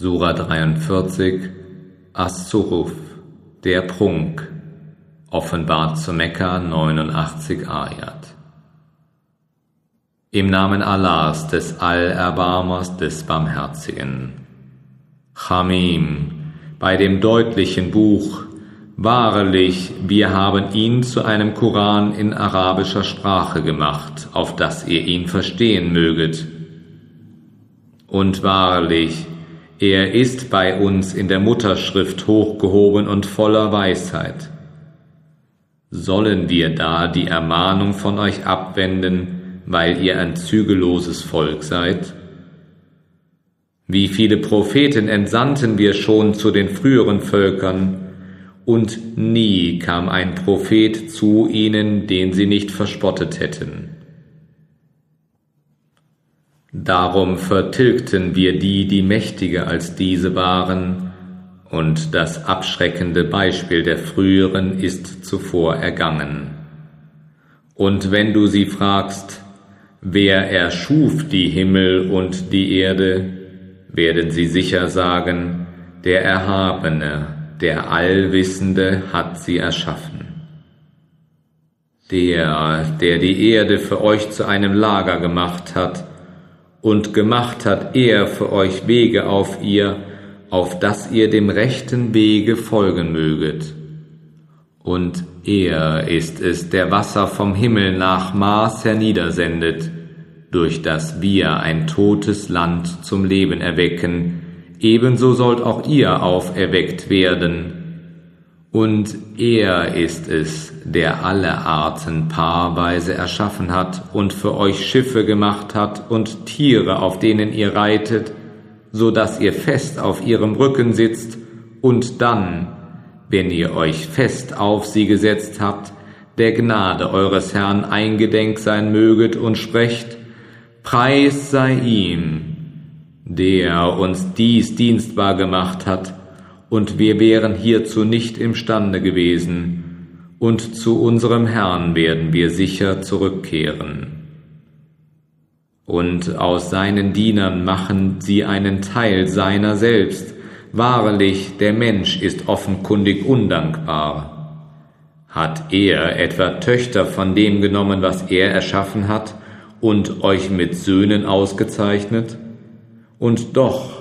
Sura 43 As-Suhuf, der Prunk, offenbart zu Mekka 89 Ayat. Im Namen Allahs, des Allerbarmers, des Barmherzigen. Chamim, bei dem deutlichen Buch, Wahrlich, wir haben ihn zu einem Koran in arabischer Sprache gemacht, auf dass ihr ihn verstehen möget. Und wahrlich, er ist bei uns in der Mutterschrift hochgehoben und voller Weisheit. Sollen wir da die Ermahnung von euch abwenden, weil ihr ein zügelloses Volk seid? Wie viele Propheten entsandten wir schon zu den früheren Völkern, und nie kam ein Prophet zu ihnen, den sie nicht verspottet hätten. Darum vertilgten wir die, die mächtiger als diese waren, und das abschreckende Beispiel der früheren ist zuvor ergangen. Und wenn du sie fragst, wer erschuf die Himmel und die Erde, werden sie sicher sagen, der Erhabene, der Allwissende hat sie erschaffen. Der, der die Erde für euch zu einem Lager gemacht hat, und gemacht hat er für euch Wege auf ihr, auf dass ihr dem rechten Wege folgen möget. Und er ist es, der Wasser vom Himmel nach Maß herniedersendet, durch das wir ein totes Land zum Leben erwecken, ebenso sollt auch ihr auferweckt werden, und er ist es, der alle Arten paarweise erschaffen hat und für euch Schiffe gemacht hat und Tiere, auf denen ihr reitet, so dass ihr fest auf ihrem Rücken sitzt. Und dann, wenn ihr euch fest auf sie gesetzt habt, der Gnade eures Herrn eingedenk sein möget und sprecht, Preis sei ihm, der uns dies dienstbar gemacht hat, und wir wären hierzu nicht imstande gewesen, und zu unserem Herrn werden wir sicher zurückkehren. Und aus seinen Dienern machen sie einen Teil seiner selbst. Wahrlich, der Mensch ist offenkundig undankbar. Hat er etwa Töchter von dem genommen, was er erschaffen hat, und euch mit Söhnen ausgezeichnet? Und doch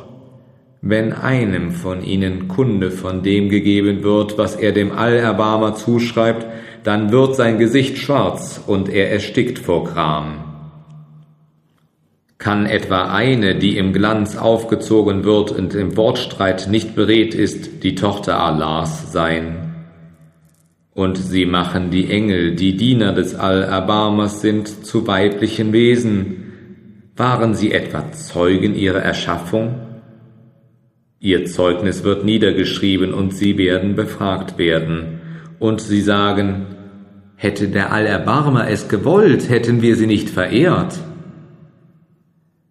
wenn einem von ihnen Kunde von dem gegeben wird, was er dem Allerbarmer zuschreibt, dann wird sein Gesicht schwarz und er erstickt vor Gram. Kann etwa eine, die im Glanz aufgezogen wird und im Wortstreit nicht beredt ist, die Tochter Allahs sein? Und sie machen die Engel, die Diener des Allerbarmers sind, zu weiblichen Wesen. Waren sie etwa Zeugen ihrer Erschaffung? Ihr Zeugnis wird niedergeschrieben und sie werden befragt werden. Und sie sagen, hätte der Allerbarmer es gewollt, hätten wir sie nicht verehrt.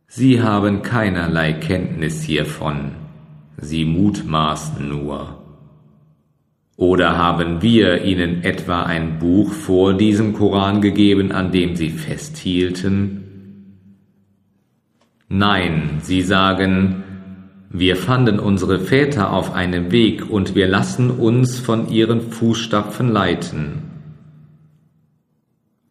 Sie haben keinerlei Kenntnis hiervon, sie mutmaßen nur. Oder haben wir ihnen etwa ein Buch vor diesem Koran gegeben, an dem sie festhielten? Nein, sie sagen, wir fanden unsere Väter auf einem Weg und wir lassen uns von ihren Fußstapfen leiten.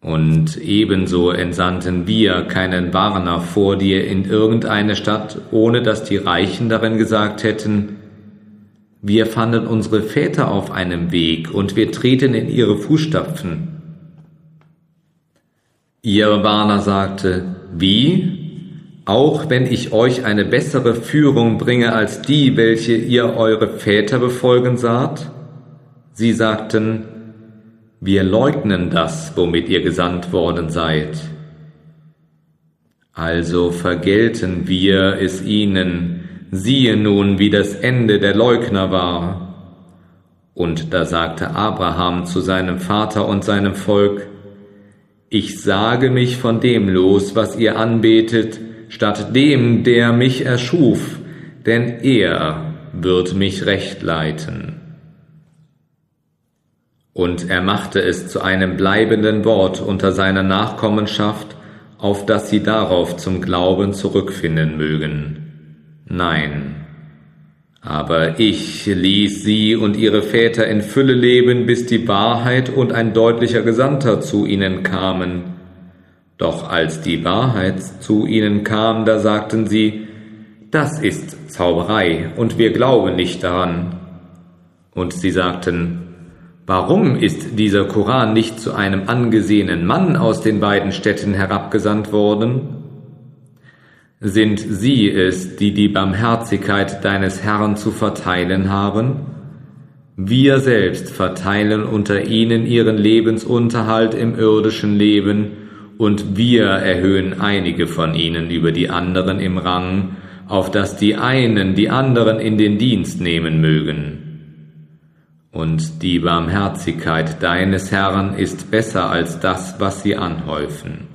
Und ebenso entsandten wir keinen Warner vor dir in irgendeine Stadt, ohne dass die Reichen darin gesagt hätten, wir fanden unsere Väter auf einem Weg und wir treten in ihre Fußstapfen. Ihr Warner sagte, wie? Auch wenn ich euch eine bessere Führung bringe als die, welche ihr eure Väter befolgen saht? Sie sagten, wir leugnen das, womit ihr gesandt worden seid. Also vergelten wir es ihnen, siehe nun, wie das Ende der Leugner war. Und da sagte Abraham zu seinem Vater und seinem Volk, ich sage mich von dem los, was ihr anbetet, statt dem, der mich erschuf, denn er wird mich recht leiten. Und er machte es zu einem bleibenden Wort unter seiner Nachkommenschaft, auf dass sie darauf zum Glauben zurückfinden mögen. Nein, Aber ich ließ sie und ihre Väter in Fülle leben, bis die Wahrheit und ein deutlicher Gesandter zu ihnen kamen. Doch als die Wahrheit zu ihnen kam, da sagten sie, das ist Zauberei, und wir glauben nicht daran. Und sie sagten, Warum ist dieser Koran nicht zu einem angesehenen Mann aus den beiden Städten herabgesandt worden? Sind sie es, die die Barmherzigkeit deines Herrn zu verteilen haben? Wir selbst verteilen unter ihnen ihren Lebensunterhalt im irdischen Leben, und wir erhöhen einige von ihnen über die anderen im Rang, auf dass die einen die anderen in den Dienst nehmen mögen. Und die Barmherzigkeit deines Herrn ist besser als das, was sie anhäufen.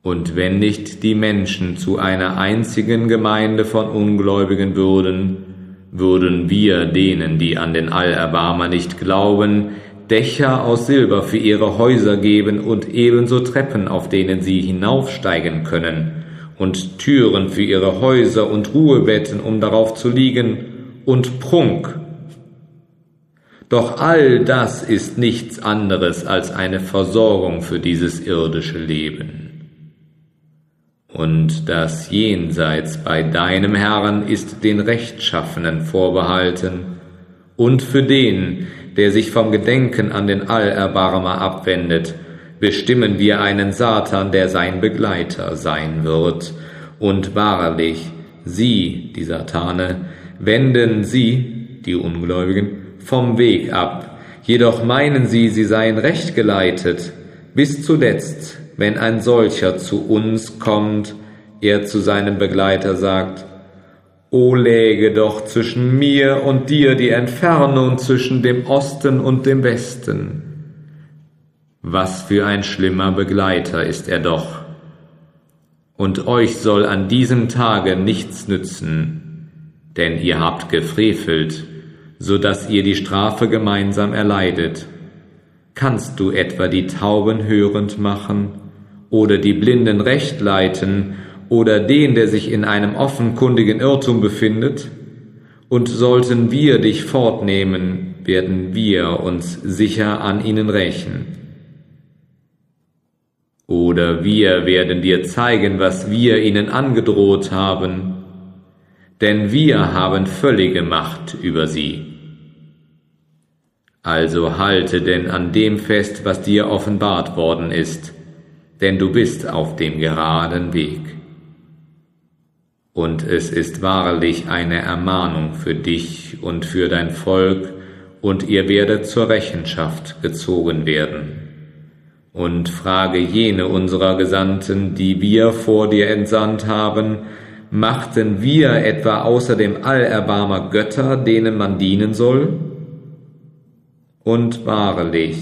Und wenn nicht die Menschen zu einer einzigen Gemeinde von Ungläubigen würden, würden wir denen, die an den Allerbarmer nicht glauben, Dächer aus Silber für ihre Häuser geben und ebenso Treppen, auf denen sie hinaufsteigen können, und Türen für ihre Häuser und Ruhebetten, um darauf zu liegen, und Prunk. Doch all das ist nichts anderes als eine Versorgung für dieses irdische Leben und das Jenseits bei deinem Herrn ist den Rechtschaffenen vorbehalten, und für den, der sich vom Gedenken an den Allerbarmer abwendet, bestimmen wir einen Satan, der sein Begleiter sein wird, und wahrlich, sie, die Satane, wenden sie, die Ungläubigen, vom Weg ab, jedoch meinen sie, sie seien recht geleitet, bis zuletzt wenn ein solcher zu uns kommt, er zu seinem Begleiter sagt, O läge doch zwischen mir und dir die Entfernung zwischen dem Osten und dem Westen. Was für ein schlimmer Begleiter ist er doch. Und euch soll an diesem Tage nichts nützen, denn ihr habt gefrevelt, so dass ihr die Strafe gemeinsam erleidet. Kannst du etwa die Tauben hörend machen? oder die Blinden recht leiten oder den, der sich in einem offenkundigen Irrtum befindet? Und sollten wir dich fortnehmen, werden wir uns sicher an ihnen rächen. Oder wir werden dir zeigen, was wir ihnen angedroht haben, denn wir haben völlige Macht über sie. Also halte denn an dem fest, was dir offenbart worden ist, denn du bist auf dem geraden Weg. Und es ist wahrlich eine Ermahnung für dich und für dein Volk, und ihr werdet zur Rechenschaft gezogen werden. Und frage jene unserer Gesandten, die wir vor dir entsandt haben, machten wir etwa außer dem Allerbarmer Götter, denen man dienen soll? Und wahrlich,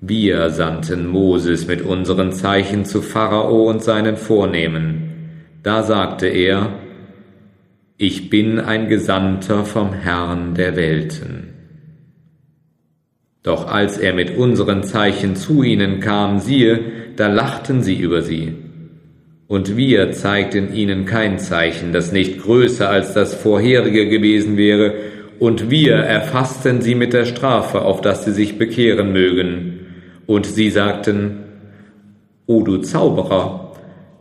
wir sandten Moses mit unseren Zeichen zu Pharao und seinen Vornehmen. Da sagte er, ich bin ein Gesandter vom Herrn der Welten. Doch als er mit unseren Zeichen zu ihnen kam, siehe, da lachten sie über sie. Und wir zeigten ihnen kein Zeichen, das nicht größer als das vorherige gewesen wäre, und wir erfassten sie mit der Strafe, auf dass sie sich bekehren mögen. Und sie sagten, O du Zauberer,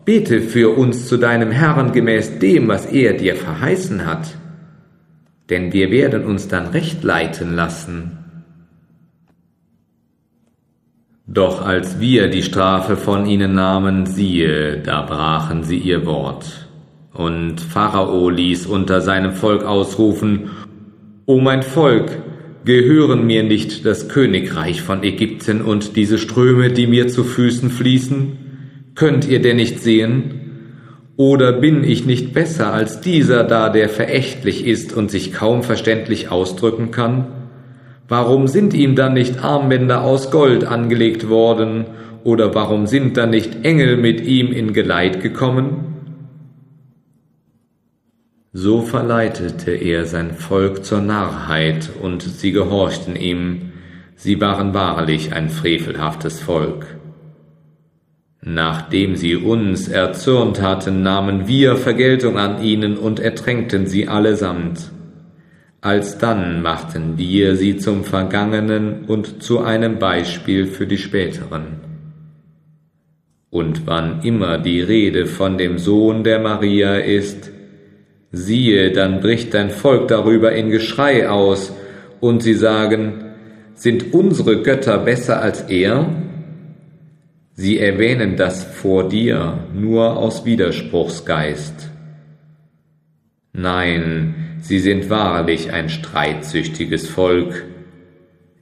bete für uns zu deinem Herrn gemäß dem, was er dir verheißen hat, denn wir werden uns dann recht leiten lassen. Doch als wir die Strafe von ihnen nahmen, siehe, da brachen sie ihr Wort. Und Pharao ließ unter seinem Volk ausrufen, O mein Volk, Gehören mir nicht das Königreich von Ägypten und diese Ströme, die mir zu Füßen fließen? Könnt ihr denn nicht sehen? Oder bin ich nicht besser als dieser da, der verächtlich ist und sich kaum verständlich ausdrücken kann? Warum sind ihm dann nicht Armbänder aus Gold angelegt worden, oder warum sind dann nicht Engel mit ihm in Geleit gekommen? So verleitete er sein Volk zur Narrheit, und sie gehorchten ihm, sie waren wahrlich ein frevelhaftes Volk. Nachdem sie uns erzürnt hatten, nahmen wir Vergeltung an ihnen und ertränkten sie allesamt. Alsdann machten wir sie zum Vergangenen und zu einem Beispiel für die späteren. Und wann immer die Rede von dem Sohn der Maria ist, siehe, dann bricht dein Volk darüber in Geschrei aus, und sie sagen, sind unsere Götter besser als er? Sie erwähnen das vor dir nur aus Widerspruchsgeist. Nein, sie sind wahrlich ein streitsüchtiges Volk.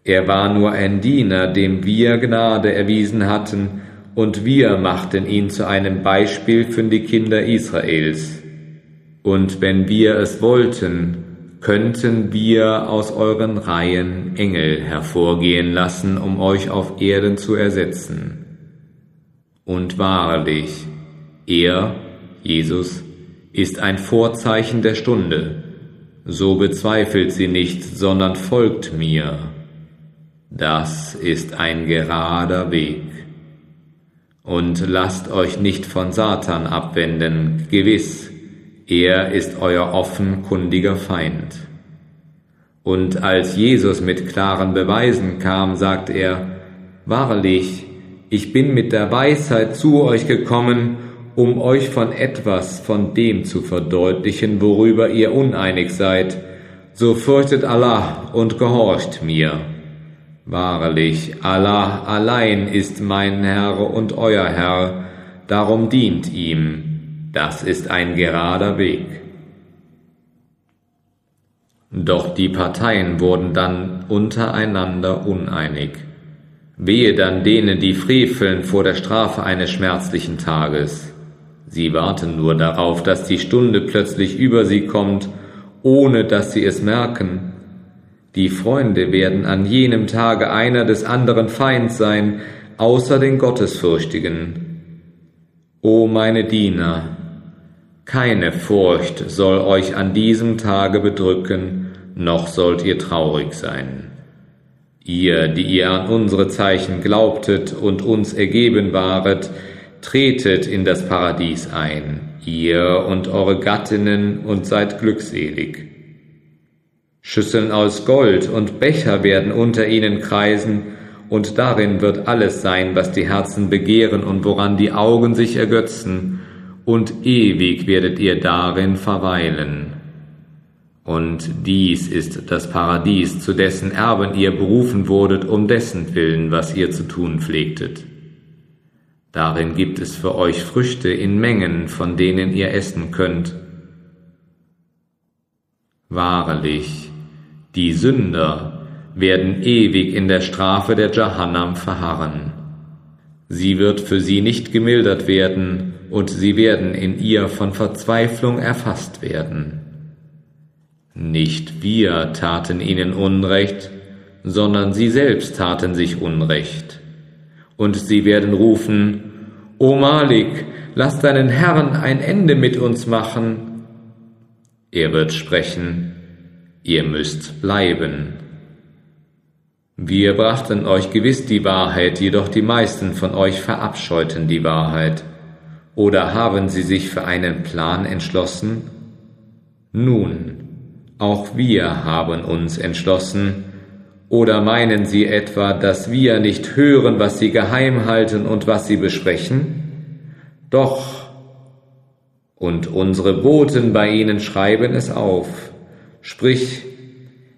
Er war nur ein Diener, dem wir Gnade erwiesen hatten, und wir machten ihn zu einem Beispiel für die Kinder Israels. Und wenn wir es wollten, könnten wir aus euren Reihen Engel hervorgehen lassen, um euch auf Erden zu ersetzen. Und wahrlich, er, Jesus, ist ein Vorzeichen der Stunde, so bezweifelt sie nicht, sondern folgt mir. Das ist ein gerader Weg. Und lasst euch nicht von Satan abwenden, gewiss, er ist euer offenkundiger Feind. Und als Jesus mit klaren Beweisen kam, sagt er, Wahrlich, ich bin mit der Weisheit zu euch gekommen, um euch von etwas von dem zu verdeutlichen, worüber ihr uneinig seid. So fürchtet Allah und gehorcht mir. Wahrlich, Allah allein ist mein Herr und euer Herr, darum dient ihm. Das ist ein gerader Weg. Doch die Parteien wurden dann untereinander uneinig. Wehe dann denen, die freveln vor der Strafe eines schmerzlichen Tages. Sie warten nur darauf, dass die Stunde plötzlich über sie kommt, ohne dass sie es merken. Die Freunde werden an jenem Tage einer des anderen Feind sein, außer den Gottesfürchtigen. O meine Diener, keine Furcht soll euch an diesem Tage bedrücken, noch sollt ihr traurig sein. Ihr, die ihr an unsere Zeichen glaubtet und uns ergeben waret, tretet in das Paradies ein, ihr und eure Gattinnen, und seid glückselig. Schüsseln aus Gold und Becher werden unter ihnen kreisen, und darin wird alles sein, was die Herzen begehren und woran die Augen sich ergötzen, und ewig werdet ihr darin verweilen. Und dies ist das Paradies, zu dessen Erben ihr berufen wurdet, um dessen Willen, was ihr zu tun pflegtet. Darin gibt es für euch Früchte in Mengen, von denen ihr essen könnt. Wahrlich, die Sünder werden ewig in der Strafe der Jahannam verharren. Sie wird für sie nicht gemildert werden, und sie werden in ihr von Verzweiflung erfasst werden. Nicht wir taten ihnen Unrecht, sondern sie selbst taten sich Unrecht. Und sie werden rufen, O Malik, lass deinen Herrn ein Ende mit uns machen. Er wird sprechen, ihr müsst bleiben. Wir brachten euch gewiss die Wahrheit, jedoch die meisten von euch verabscheuten die Wahrheit. Oder haben sie sich für einen Plan entschlossen? Nun, auch wir haben uns entschlossen. Oder meinen Sie etwa, dass wir nicht hören, was Sie geheim halten und was Sie besprechen? Doch, und unsere Boten bei Ihnen schreiben es auf. Sprich,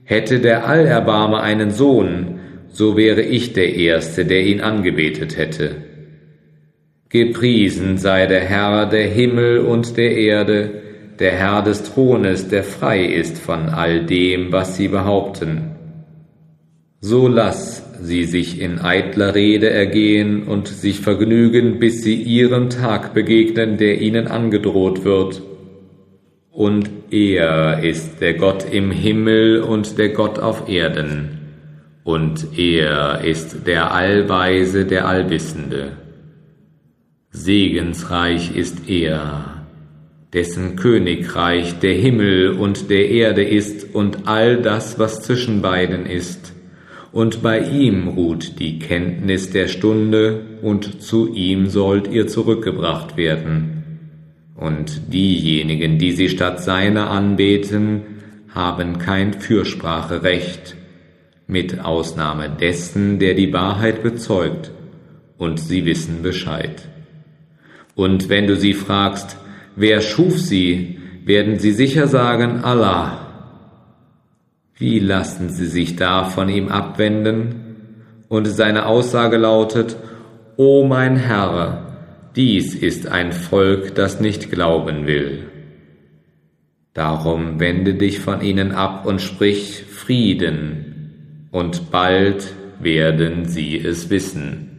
hätte der Allerbarmer einen Sohn, so wäre ich der Erste, der ihn angebetet hätte. Gepriesen sei der Herr der Himmel und der Erde, der Herr des Thrones, der frei ist von all dem, was sie behaupten. So lass sie sich in eitler Rede ergehen und sich vergnügen, bis sie ihrem Tag begegnen, der ihnen angedroht wird. Und er ist der Gott im Himmel und der Gott auf Erden, und er ist der Allweise, der Allwissende. Segensreich ist er dessen Königreich der Himmel und der Erde ist und all das, was zwischen beiden ist, und bei ihm ruht die Kenntnis der Stunde, und zu ihm sollt ihr zurückgebracht werden. Und diejenigen, die sie statt seiner anbeten, haben kein Fürspracherecht, mit Ausnahme dessen, der die Wahrheit bezeugt, und sie wissen Bescheid. Und wenn du sie fragst, wer schuf sie, werden sie sicher sagen, Allah. Wie lassen sie sich da von ihm abwenden? Und seine Aussage lautet, O mein Herr, dies ist ein Volk, das nicht glauben will. Darum wende dich von ihnen ab und sprich Frieden, und bald werden sie es wissen.